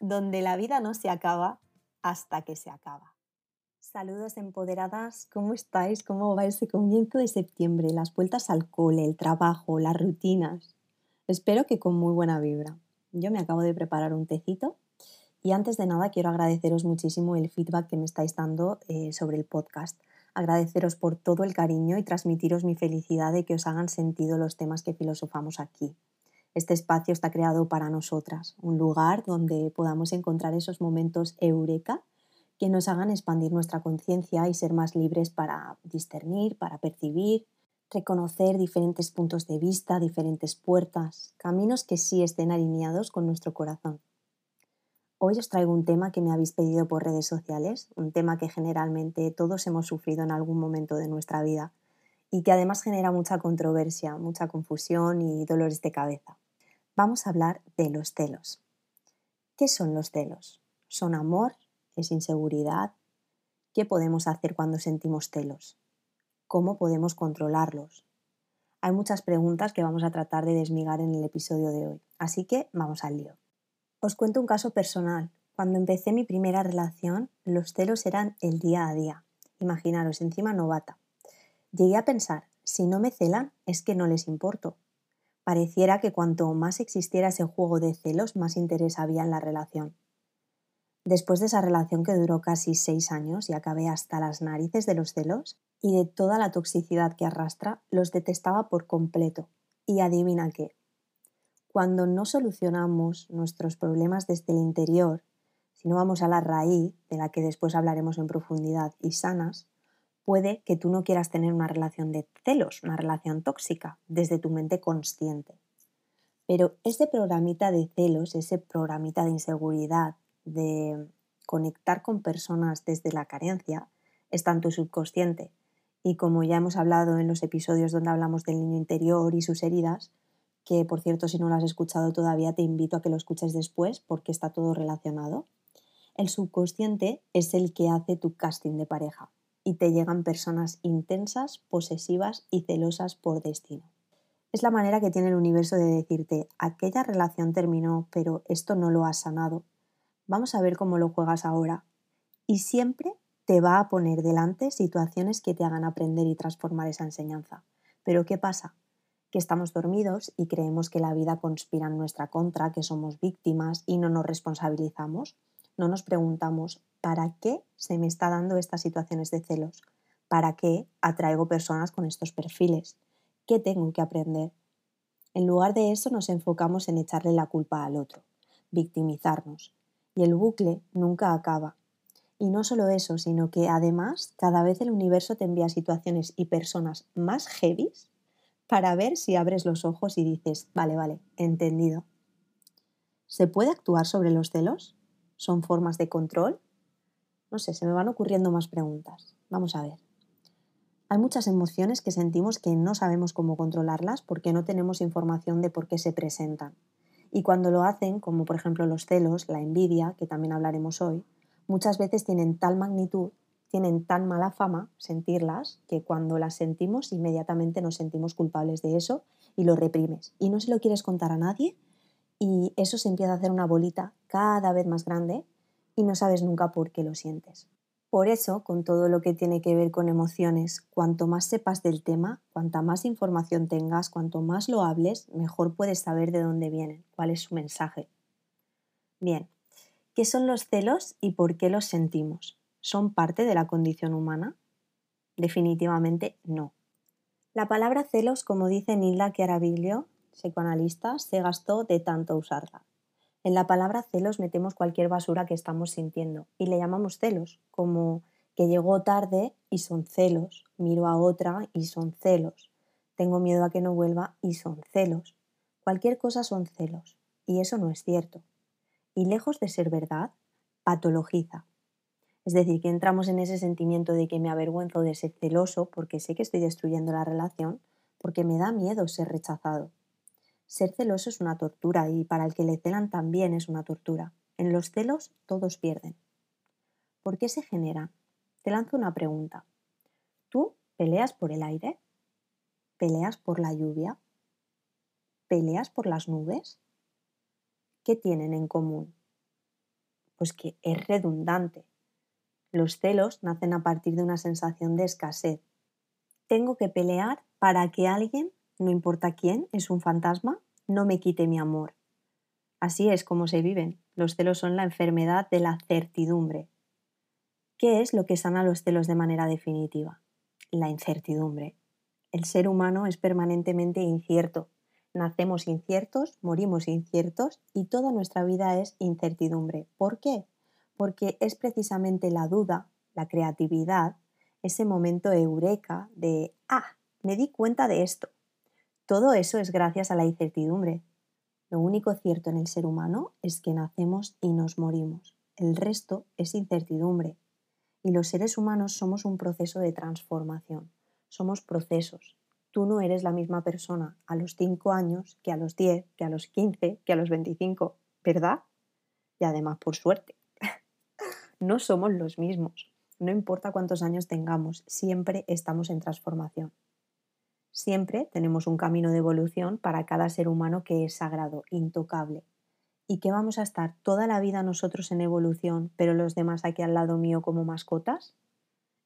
donde la vida no se acaba hasta que se acaba. Saludos empoderadas, ¿cómo estáis? ¿Cómo va ese comienzo de septiembre? Las vueltas al cole, el trabajo, las rutinas. Espero que con muy buena vibra. Yo me acabo de preparar un tecito y antes de nada quiero agradeceros muchísimo el feedback que me estáis dando eh, sobre el podcast. Agradeceros por todo el cariño y transmitiros mi felicidad de que os hagan sentido los temas que filosofamos aquí. Este espacio está creado para nosotras, un lugar donde podamos encontrar esos momentos eureka que nos hagan expandir nuestra conciencia y ser más libres para discernir, para percibir, reconocer diferentes puntos de vista, diferentes puertas, caminos que sí estén alineados con nuestro corazón. Hoy os traigo un tema que me habéis pedido por redes sociales, un tema que generalmente todos hemos sufrido en algún momento de nuestra vida y que además genera mucha controversia, mucha confusión y dolores de cabeza vamos a hablar de los celos. ¿Qué son los celos? ¿Son amor? ¿Es inseguridad? ¿Qué podemos hacer cuando sentimos celos? ¿Cómo podemos controlarlos? Hay muchas preguntas que vamos a tratar de desmigar en el episodio de hoy, así que vamos al lío. Os cuento un caso personal. Cuando empecé mi primera relación, los celos eran el día a día. Imaginaros, encima novata. Llegué a pensar, si no me celan, es que no les importo. Pareciera que cuanto más existiera ese juego de celos, más interés había en la relación. Después de esa relación que duró casi seis años y acabé hasta las narices de los celos y de toda la toxicidad que arrastra, los detestaba por completo. Y adivina qué. Cuando no solucionamos nuestros problemas desde el interior, si no vamos a la raíz, de la que después hablaremos en profundidad, y sanas, puede que tú no quieras tener una relación de celos, una relación tóxica, desde tu mente consciente. Pero ese programita de celos, ese programita de inseguridad, de conectar con personas desde la carencia, está en tu subconsciente. Y como ya hemos hablado en los episodios donde hablamos del niño interior y sus heridas, que por cierto si no lo has escuchado todavía te invito a que lo escuches después porque está todo relacionado, el subconsciente es el que hace tu casting de pareja y te llegan personas intensas, posesivas y celosas por destino. Es la manera que tiene el universo de decirte, aquella relación terminó, pero esto no lo has sanado. Vamos a ver cómo lo juegas ahora. Y siempre te va a poner delante situaciones que te hagan aprender y transformar esa enseñanza. Pero ¿qué pasa? Que estamos dormidos y creemos que la vida conspira en nuestra contra, que somos víctimas y no nos responsabilizamos. No nos preguntamos, ¿para qué se me está dando estas situaciones de celos? ¿Para qué atraigo personas con estos perfiles? ¿Qué tengo que aprender? En lugar de eso nos enfocamos en echarle la culpa al otro, victimizarnos. Y el bucle nunca acaba. Y no solo eso, sino que además cada vez el universo te envía situaciones y personas más heavies para ver si abres los ojos y dices, vale, vale, entendido. ¿Se puede actuar sobre los celos? ¿Son formas de control? No sé, se me van ocurriendo más preguntas. Vamos a ver. Hay muchas emociones que sentimos que no sabemos cómo controlarlas porque no tenemos información de por qué se presentan. Y cuando lo hacen, como por ejemplo los celos, la envidia, que también hablaremos hoy, muchas veces tienen tal magnitud, tienen tan mala fama sentirlas, que cuando las sentimos inmediatamente nos sentimos culpables de eso y lo reprimes. Y no se lo quieres contar a nadie y eso se empieza a hacer una bolita cada vez más grande y no sabes nunca por qué lo sientes. Por eso, con todo lo que tiene que ver con emociones, cuanto más sepas del tema, cuanta más información tengas, cuanto más lo hables, mejor puedes saber de dónde vienen, cuál es su mensaje. Bien, ¿qué son los celos y por qué los sentimos? ¿Son parte de la condición humana? Definitivamente no. La palabra celos, como dice Nilda Chiaraviglio, psicoanalista, se gastó de tanto usarla. En la palabra celos metemos cualquier basura que estamos sintiendo y le llamamos celos, como que llegó tarde y son celos, miro a otra y son celos, tengo miedo a que no vuelva y son celos. Cualquier cosa son celos, y eso no es cierto. Y lejos de ser verdad, patologiza. Es decir, que entramos en ese sentimiento de que me avergüenzo de ser celoso porque sé que estoy destruyendo la relación, porque me da miedo ser rechazado. Ser celoso es una tortura y para el que le celan también es una tortura. En los celos todos pierden. ¿Por qué se genera? Te lanzo una pregunta. ¿Tú peleas por el aire? ¿Peleas por la lluvia? ¿Peleas por las nubes? ¿Qué tienen en común? Pues que es redundante. Los celos nacen a partir de una sensación de escasez. Tengo que pelear para que alguien no importa quién, es un fantasma, no me quite mi amor. Así es como se viven. Los celos son la enfermedad de la certidumbre. ¿Qué es lo que sana los celos de manera definitiva? La incertidumbre. El ser humano es permanentemente incierto. Nacemos inciertos, morimos inciertos y toda nuestra vida es incertidumbre. ¿Por qué? Porque es precisamente la duda, la creatividad, ese momento eureka de, ah, me di cuenta de esto, todo eso es gracias a la incertidumbre. Lo único cierto en el ser humano es que nacemos y nos morimos. El resto es incertidumbre. Y los seres humanos somos un proceso de transformación. Somos procesos. Tú no eres la misma persona a los 5 años que a los 10, que a los 15, que a los 25, ¿verdad? Y además, por suerte. no somos los mismos. No importa cuántos años tengamos, siempre estamos en transformación. Siempre tenemos un camino de evolución para cada ser humano que es sagrado, intocable. ¿Y que vamos a estar toda la vida nosotros en evolución, pero los demás aquí al lado mío como mascotas?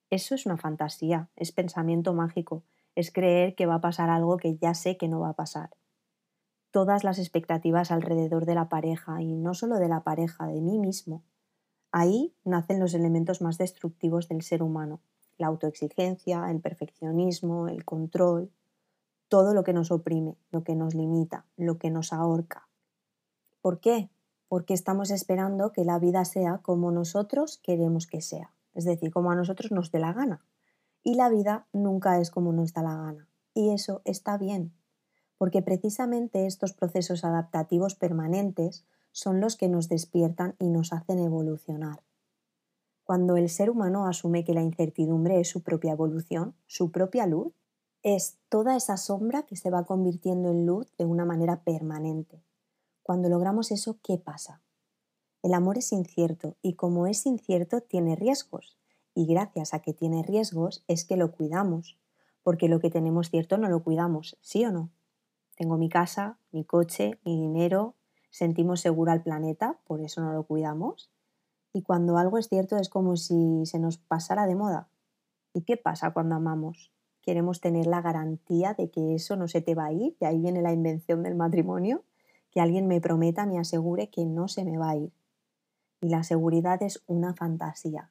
Eso es una fantasía, es pensamiento mágico, es creer que va a pasar algo que ya sé que no va a pasar. Todas las expectativas alrededor de la pareja, y no solo de la pareja, de mí mismo. Ahí nacen los elementos más destructivos del ser humano, la autoexigencia, el perfeccionismo, el control, todo lo que nos oprime, lo que nos limita, lo que nos ahorca. ¿Por qué? Porque estamos esperando que la vida sea como nosotros queremos que sea, es decir, como a nosotros nos dé la gana. Y la vida nunca es como nos da la gana. Y eso está bien, porque precisamente estos procesos adaptativos permanentes son los que nos despiertan y nos hacen evolucionar. Cuando el ser humano asume que la incertidumbre es su propia evolución, su propia luz, es toda esa sombra que se va convirtiendo en luz de una manera permanente. Cuando logramos eso, ¿qué pasa? El amor es incierto y como es incierto tiene riesgos. Y gracias a que tiene riesgos es que lo cuidamos, porque lo que tenemos cierto no lo cuidamos, ¿sí o no? Tengo mi casa, mi coche, mi dinero, sentimos seguro al planeta, por eso no lo cuidamos. Y cuando algo es cierto es como si se nos pasara de moda. ¿Y qué pasa cuando amamos? Queremos tener la garantía de que eso no se te va a ir, y ahí viene la invención del matrimonio, que alguien me prometa, me asegure que no se me va a ir. Y la seguridad es una fantasía.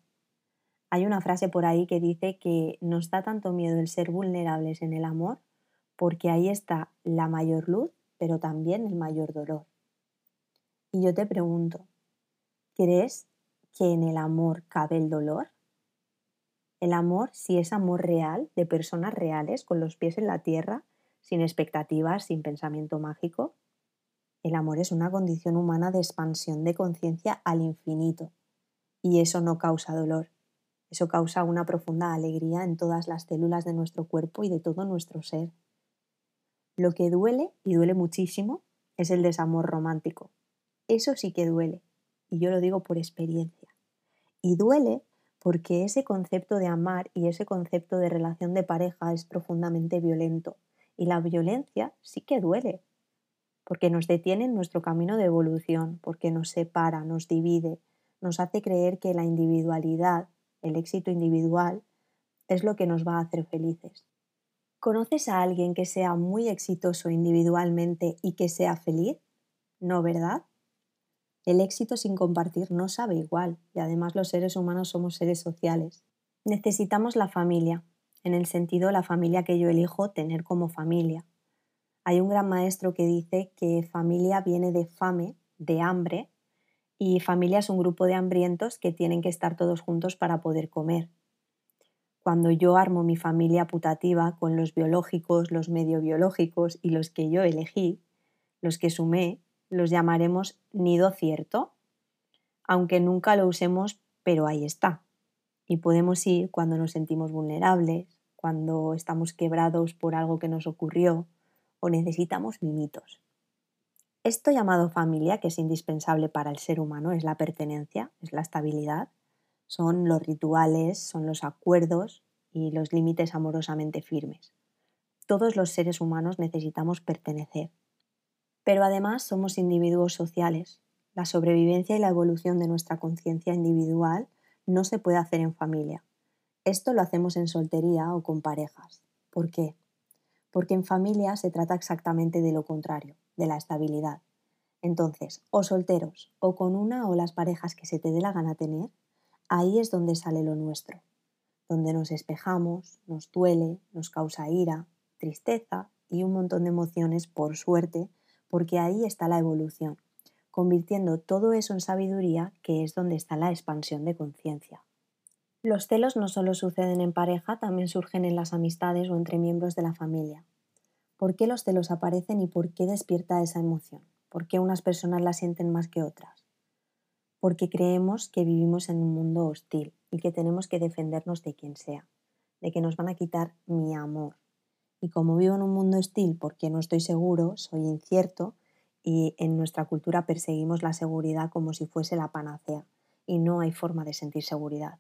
Hay una frase por ahí que dice que nos da tanto miedo el ser vulnerables en el amor porque ahí está la mayor luz, pero también el mayor dolor. Y yo te pregunto, ¿crees que en el amor cabe el dolor? El amor, si es amor real, de personas reales, con los pies en la tierra, sin expectativas, sin pensamiento mágico. El amor es una condición humana de expansión de conciencia al infinito. Y eso no causa dolor. Eso causa una profunda alegría en todas las células de nuestro cuerpo y de todo nuestro ser. Lo que duele, y duele muchísimo, es el desamor romántico. Eso sí que duele. Y yo lo digo por experiencia. Y duele porque ese concepto de amar y ese concepto de relación de pareja es profundamente violento. Y la violencia sí que duele, porque nos detiene en nuestro camino de evolución, porque nos separa, nos divide, nos hace creer que la individualidad, el éxito individual, es lo que nos va a hacer felices. ¿Conoces a alguien que sea muy exitoso individualmente y que sea feliz? ¿No, verdad? El éxito sin compartir no sabe igual y además los seres humanos somos seres sociales. Necesitamos la familia, en el sentido la familia que yo elijo tener como familia. Hay un gran maestro que dice que familia viene de fame, de hambre, y familia es un grupo de hambrientos que tienen que estar todos juntos para poder comer. Cuando yo armo mi familia putativa con los biológicos, los medio biológicos y los que yo elegí, los que sumé, los llamaremos nido cierto, aunque nunca lo usemos, pero ahí está. Y podemos ir cuando nos sentimos vulnerables, cuando estamos quebrados por algo que nos ocurrió o necesitamos mimitos. Esto llamado familia, que es indispensable para el ser humano, es la pertenencia, es la estabilidad, son los rituales, son los acuerdos y los límites amorosamente firmes. Todos los seres humanos necesitamos pertenecer, pero además somos individuos sociales. La sobrevivencia y la evolución de nuestra conciencia individual no se puede hacer en familia. Esto lo hacemos en soltería o con parejas. ¿Por qué? Porque en familia se trata exactamente de lo contrario, de la estabilidad. Entonces, o solteros, o con una o las parejas que se te dé la gana tener, ahí es donde sale lo nuestro, donde nos espejamos, nos duele, nos causa ira, tristeza y un montón de emociones, por suerte, porque ahí está la evolución, convirtiendo todo eso en sabiduría, que es donde está la expansión de conciencia. Los celos no solo suceden en pareja, también surgen en las amistades o entre miembros de la familia. ¿Por qué los celos aparecen y por qué despierta esa emoción? ¿Por qué unas personas la sienten más que otras? Porque creemos que vivimos en un mundo hostil y que tenemos que defendernos de quien sea, de que nos van a quitar mi amor, y como vivo en un mundo hostil porque no estoy seguro, soy incierto y en nuestra cultura perseguimos la seguridad como si fuese la panacea y no hay forma de sentir seguridad.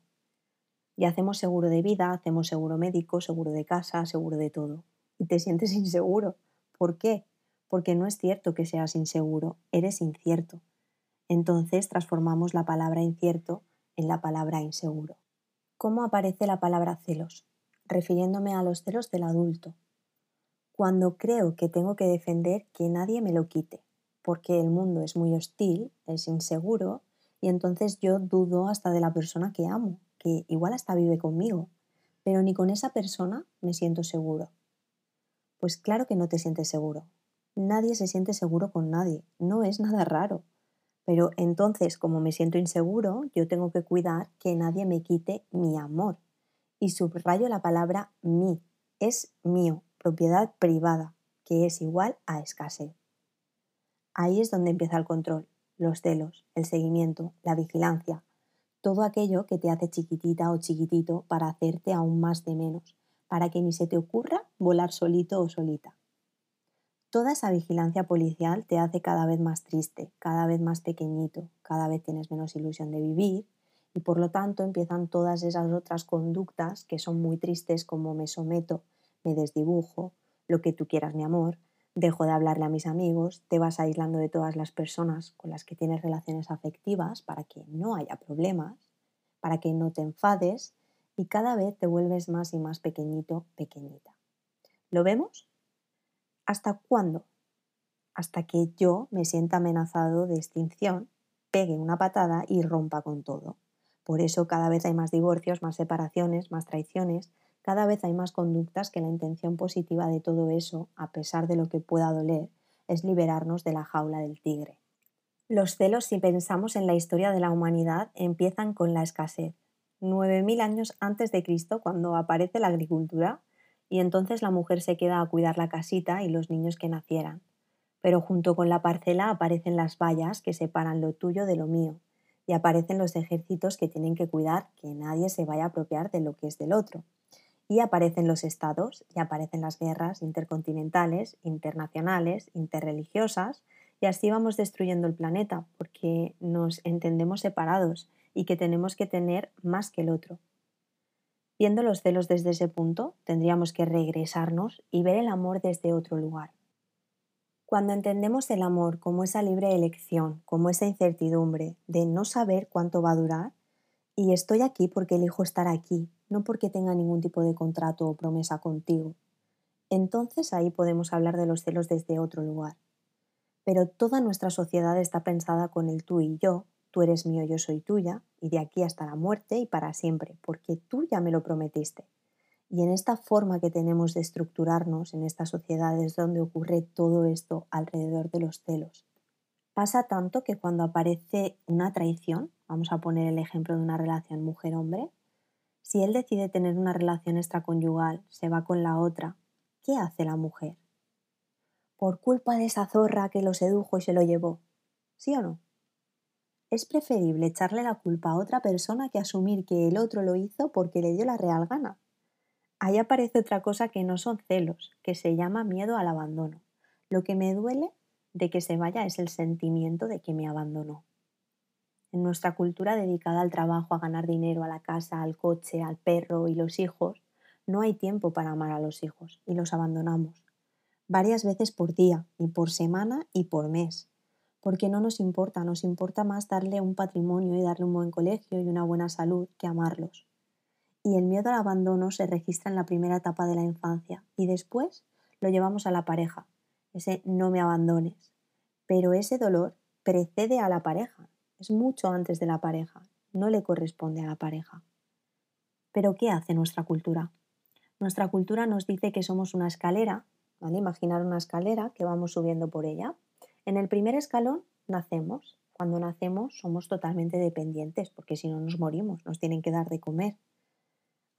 Y hacemos seguro de vida, hacemos seguro médico, seguro de casa, seguro de todo. Y te sientes inseguro. ¿Por qué? Porque no es cierto que seas inseguro, eres incierto. Entonces transformamos la palabra incierto en la palabra inseguro. ¿Cómo aparece la palabra celos? Refiriéndome a los celos del adulto, cuando creo que tengo que defender que nadie me lo quite, porque el mundo es muy hostil, es inseguro, y entonces yo dudo hasta de la persona que amo, que igual hasta vive conmigo, pero ni con esa persona me siento seguro. Pues claro que no te sientes seguro. Nadie se siente seguro con nadie, no es nada raro. Pero entonces, como me siento inseguro, yo tengo que cuidar que nadie me quite mi amor. Y subrayo la palabra mi, es mío, propiedad privada, que es igual a escasez. Ahí es donde empieza el control, los celos, el seguimiento, la vigilancia, todo aquello que te hace chiquitita o chiquitito para hacerte aún más de menos, para que ni se te ocurra volar solito o solita. Toda esa vigilancia policial te hace cada vez más triste, cada vez más pequeñito, cada vez tienes menos ilusión de vivir y por lo tanto empiezan todas esas otras conductas que son muy tristes como me someto, me desdibujo, lo que tú quieras, mi amor, dejo de hablarle a mis amigos, te vas aislando de todas las personas con las que tienes relaciones afectivas para que no haya problemas, para que no te enfades y cada vez te vuelves más y más pequeñito, pequeñita. ¿Lo vemos? ¿Hasta cuándo? Hasta que yo me sienta amenazado de extinción, pegue una patada y rompa con todo. Por eso cada vez hay más divorcios, más separaciones, más traiciones, cada vez hay más conductas que la intención positiva de todo eso, a pesar de lo que pueda doler, es liberarnos de la jaula del tigre. Los celos, si pensamos en la historia de la humanidad, empiezan con la escasez. 9.000 años antes de Cristo, cuando aparece la agricultura, y entonces la mujer se queda a cuidar la casita y los niños que nacieran. Pero junto con la parcela aparecen las vallas que separan lo tuyo de lo mío, y aparecen los ejércitos que tienen que cuidar que nadie se vaya a apropiar de lo que es del otro. Y aparecen los estados, y aparecen las guerras intercontinentales, internacionales, interreligiosas, y así vamos destruyendo el planeta, porque nos entendemos separados y que tenemos que tener más que el otro. Viendo los celos desde ese punto, tendríamos que regresarnos y ver el amor desde otro lugar. Cuando entendemos el amor como esa libre elección, como esa incertidumbre de no saber cuánto va a durar, y estoy aquí porque elijo estar aquí, no porque tenga ningún tipo de contrato o promesa contigo. Entonces ahí podemos hablar de los celos desde otro lugar. Pero toda nuestra sociedad está pensada con el tú y yo, tú eres mío, yo soy tuya, y de aquí hasta la muerte y para siempre, porque tú ya me lo prometiste. Y en esta forma que tenemos de estructurarnos en estas sociedades donde ocurre todo esto alrededor de los celos. Pasa tanto que cuando aparece una traición, vamos a poner el ejemplo de una relación mujer-hombre, si él decide tener una relación extraconyugal, se va con la otra, ¿qué hace la mujer? Por culpa de esa zorra que lo sedujo y se lo llevó. ¿Sí o no? Es preferible echarle la culpa a otra persona que asumir que el otro lo hizo porque le dio la real gana. Ahí aparece otra cosa que no son celos, que se llama miedo al abandono. Lo que me duele de que se vaya es el sentimiento de que me abandonó. En nuestra cultura dedicada al trabajo, a ganar dinero, a la casa, al coche, al perro y los hijos, no hay tiempo para amar a los hijos y los abandonamos. Varias veces por día, y por semana y por mes. Porque no nos importa, nos importa más darle un patrimonio y darle un buen colegio y una buena salud que amarlos y el miedo al abandono se registra en la primera etapa de la infancia y después lo llevamos a la pareja, ese no me abandones. Pero ese dolor precede a la pareja, es mucho antes de la pareja, no le corresponde a la pareja. Pero ¿qué hace nuestra cultura? Nuestra cultura nos dice que somos una escalera, ¿vale? Imaginar una escalera que vamos subiendo por ella. En el primer escalón nacemos. Cuando nacemos somos totalmente dependientes, porque si no nos morimos, nos tienen que dar de comer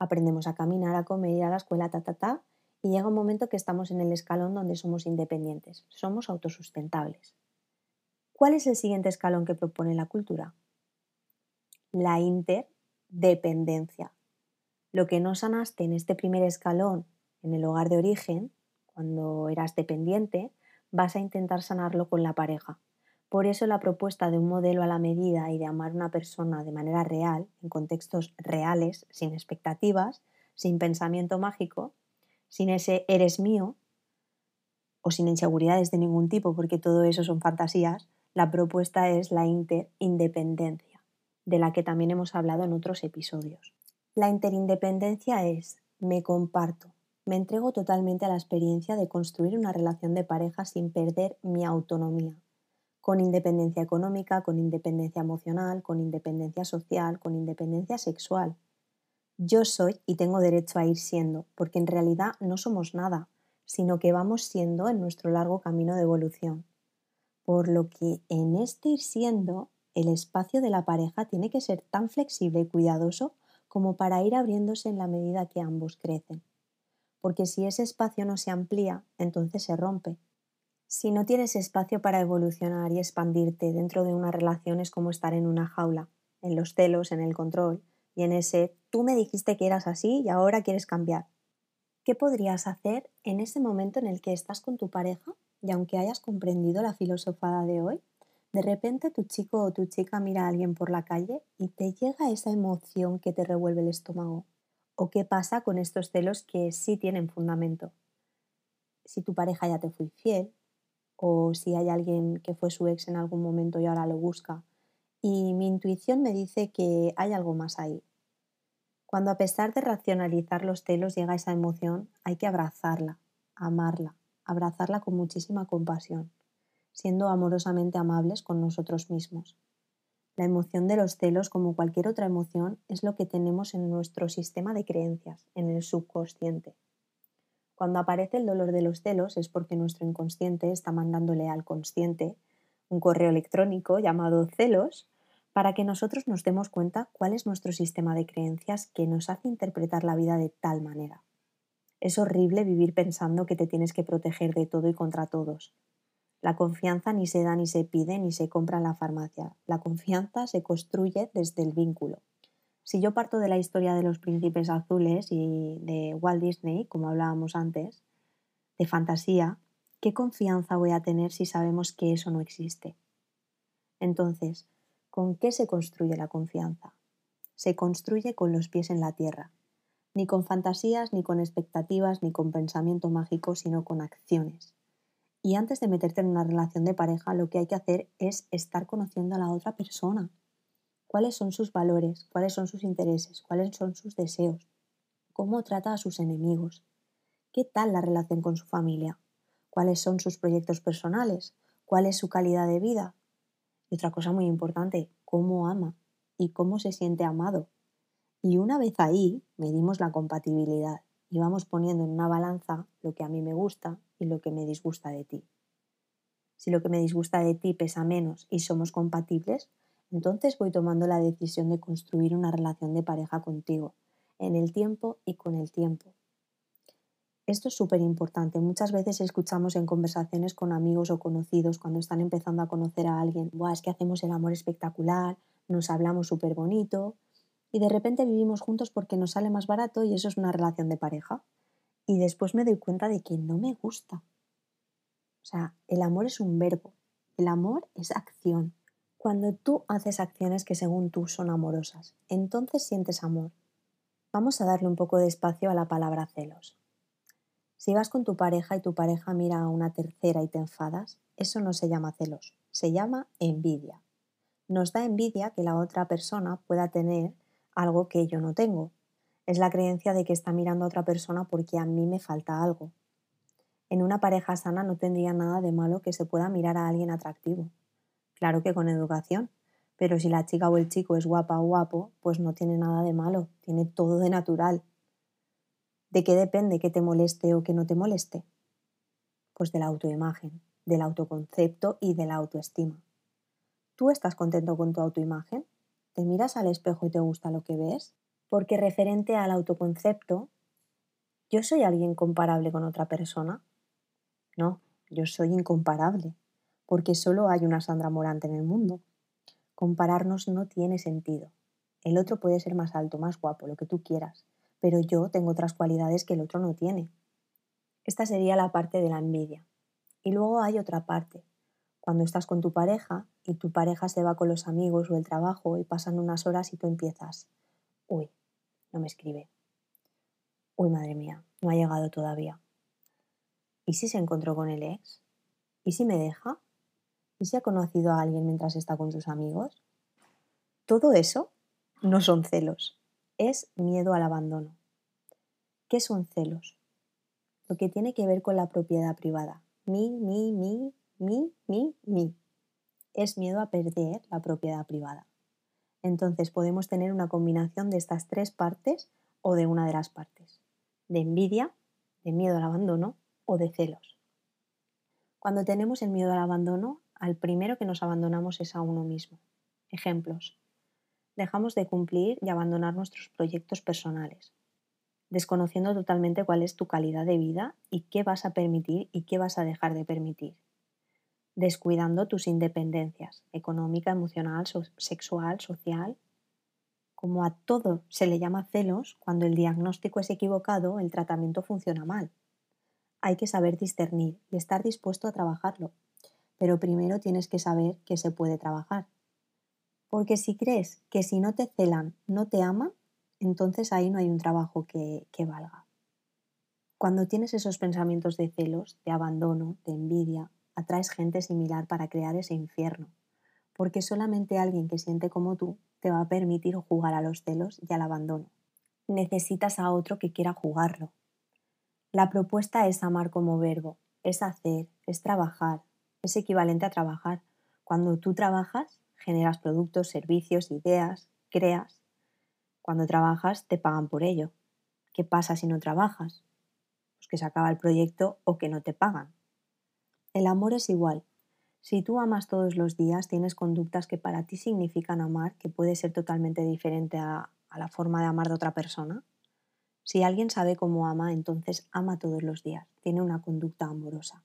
aprendemos a caminar, a comer, ir a la escuela, ta, ta, ta, y llega un momento que estamos en el escalón donde somos independientes, somos autosustentables. ¿Cuál es el siguiente escalón que propone la cultura? La interdependencia. Lo que no sanaste en este primer escalón, en el hogar de origen, cuando eras dependiente, vas a intentar sanarlo con la pareja. Por eso la propuesta de un modelo a la medida y de amar a una persona de manera real, en contextos reales, sin expectativas, sin pensamiento mágico, sin ese eres mío o sin inseguridades de ningún tipo, porque todo eso son fantasías, la propuesta es la interindependencia, de la que también hemos hablado en otros episodios. La interindependencia es me comparto, me entrego totalmente a la experiencia de construir una relación de pareja sin perder mi autonomía, con independencia económica, con independencia emocional, con independencia social, con independencia sexual. Yo soy y tengo derecho a ir siendo, porque en realidad no somos nada, sino que vamos siendo en nuestro largo camino de evolución. Por lo que en este ir siendo, el espacio de la pareja tiene que ser tan flexible y cuidadoso como para ir abriéndose en la medida que ambos crecen. Porque si ese espacio no se amplía, entonces se rompe si no tienes espacio para evolucionar y expandirte dentro de una relación es como estar en una jaula, en los celos, en el control y en ese tú me dijiste que eras así y ahora quieres cambiar. ¿Qué podrías hacer en ese momento en el que estás con tu pareja y aunque hayas comprendido la filosofada de hoy, de repente tu chico o tu chica mira a alguien por la calle y te llega esa emoción que te revuelve el estómago? ¿O qué pasa con estos celos que sí tienen fundamento? Si tu pareja ya te fue infiel, o si hay alguien que fue su ex en algún momento y ahora lo busca. Y mi intuición me dice que hay algo más ahí. Cuando a pesar de racionalizar los celos llega esa emoción, hay que abrazarla, amarla, abrazarla con muchísima compasión, siendo amorosamente amables con nosotros mismos. La emoción de los celos, como cualquier otra emoción, es lo que tenemos en nuestro sistema de creencias, en el subconsciente. Cuando aparece el dolor de los celos es porque nuestro inconsciente está mandándole al consciente un correo electrónico llamado celos para que nosotros nos demos cuenta cuál es nuestro sistema de creencias que nos hace interpretar la vida de tal manera. Es horrible vivir pensando que te tienes que proteger de todo y contra todos. La confianza ni se da ni se pide ni se compra en la farmacia. La confianza se construye desde el vínculo. Si yo parto de la historia de los príncipes azules y de Walt Disney, como hablábamos antes, de fantasía, ¿qué confianza voy a tener si sabemos que eso no existe? Entonces, ¿con qué se construye la confianza? Se construye con los pies en la tierra, ni con fantasías, ni con expectativas, ni con pensamiento mágico, sino con acciones. Y antes de meterte en una relación de pareja, lo que hay que hacer es estar conociendo a la otra persona cuáles son sus valores, cuáles son sus intereses, cuáles son sus deseos, cómo trata a sus enemigos, qué tal la relación con su familia, cuáles son sus proyectos personales, cuál es su calidad de vida. Y otra cosa muy importante, cómo ama y cómo se siente amado. Y una vez ahí, medimos la compatibilidad. y vamos poniendo en una balanza lo que a mí me gusta y lo que me disgusta de ti. Si lo que me disgusta de ti pesa menos y somos compatibles, entonces voy tomando la decisión de construir una relación de pareja contigo, en el tiempo y con el tiempo. Esto es súper importante. Muchas veces escuchamos en conversaciones con amigos o conocidos cuando están empezando a conocer a alguien, Buah, es que hacemos el amor espectacular, nos hablamos súper bonito y de repente vivimos juntos porque nos sale más barato y eso es una relación de pareja. Y después me doy cuenta de que no me gusta. O sea, el amor es un verbo, el amor es acción. Cuando tú haces acciones que según tú son amorosas, entonces sientes amor. Vamos a darle un poco de espacio a la palabra celos. Si vas con tu pareja y tu pareja mira a una tercera y te enfadas, eso no se llama celos, se llama envidia. Nos da envidia que la otra persona pueda tener algo que yo no tengo. Es la creencia de que está mirando a otra persona porque a mí me falta algo. En una pareja sana no tendría nada de malo que se pueda mirar a alguien atractivo. Claro que con educación, pero si la chica o el chico es guapa o guapo, pues no tiene nada de malo, tiene todo de natural. ¿De qué depende que te moleste o que no te moleste? Pues de la autoimagen, del autoconcepto y de la autoestima. ¿Tú estás contento con tu autoimagen? ¿Te miras al espejo y te gusta lo que ves? Porque referente al autoconcepto, ¿yo soy alguien comparable con otra persona? No, yo soy incomparable, porque solo hay una Sandra Morante en el mundo. Compararnos no tiene sentido. El otro puede ser más alto, más guapo, lo que tú quieras, pero yo tengo otras cualidades que el otro no tiene. Esta sería la parte de la envidia. Y luego hay otra parte. Cuando estás con tu pareja y tu pareja se va con los amigos o el trabajo y pasan unas horas y tú empiezas, uy, no me escribe. Uy, madre mía, no ha llegado todavía. ¿Y si se encontró con el ex? ¿Y si me deja? ¿Y si ha conocido a alguien mientras está con sus amigos? Todo eso no son celos, es miedo al abandono. ¿Qué son celos? Lo que tiene que ver con la propiedad privada. Mi, mi, mi, mi, mi, mi. Es miedo a perder la propiedad privada. Entonces podemos tener una combinación de estas tres partes o de una de las partes. De envidia, de miedo al abandono o de celos. Cuando tenemos el miedo al abandono, al primero que nos abandonamos es a uno mismo. Ejemplos. Dejamos de cumplir y abandonar nuestros proyectos personales, desconociendo totalmente cuál es tu calidad de vida y qué vas a permitir y qué vas a dejar de permitir. Descuidando tus independencias, económica, emocional, sexual, social. Como a todo se le llama celos, cuando el diagnóstico es equivocado, el tratamiento funciona mal. Hay que saber discernir y estar dispuesto a trabajarlo, pero primero tienes que saber que se puede trabajar. Porque si crees que si no te celan no te aman, entonces ahí no hay un trabajo que, que valga. Cuando tienes esos pensamientos de celos, de abandono, de envidia, atraes gente similar para crear ese infierno, porque solamente alguien que siente como tú te va a permitir jugar a los celos y al abandono. Necesitas a otro que quiera jugarlo. La propuesta es amar como verbo, es hacer, es trabajar, es equivalente a trabajar. Cuando tú trabajas, generas productos, servicios, ideas, creas. Cuando trabajas, te pagan por ello. ¿Qué pasa si no trabajas? Pues que se acaba el proyecto o que no te pagan. El amor es igual. Si tú amas todos los días, tienes conductas que para ti significan amar, que puede ser totalmente diferente a, a la forma de amar de otra persona. Si alguien sabe cómo ama, entonces ama todos los días, tiene una conducta amorosa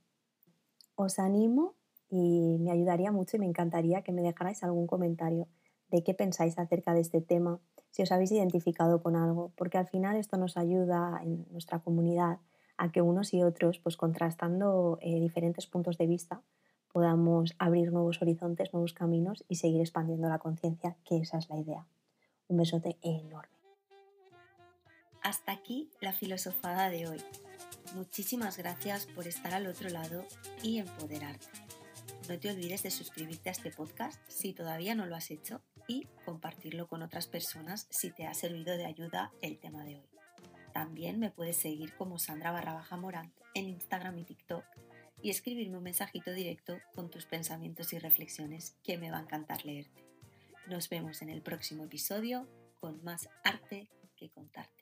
os animo y me ayudaría mucho y me encantaría que me dejarais algún comentario de qué pensáis acerca de este tema, si os habéis identificado con algo, porque al final esto nos ayuda en nuestra comunidad a que unos y otros, pues contrastando eh, diferentes puntos de vista, podamos abrir nuevos horizontes, nuevos caminos y seguir expandiendo la conciencia, que esa es la idea. Un besote enorme. Hasta aquí la filosofada de hoy. Muchísimas gracias por estar al otro lado y empoderarte. No te olvides de suscribirte a este podcast si todavía no lo has hecho y compartirlo con otras personas si te ha servido de ayuda el tema de hoy. También me puedes seguir como Sandra barra baja Morán en Instagram y TikTok y escribirme un mensajito directo con tus pensamientos y reflexiones que me va a encantar leerte. Nos vemos en el próximo episodio con más arte que contarte.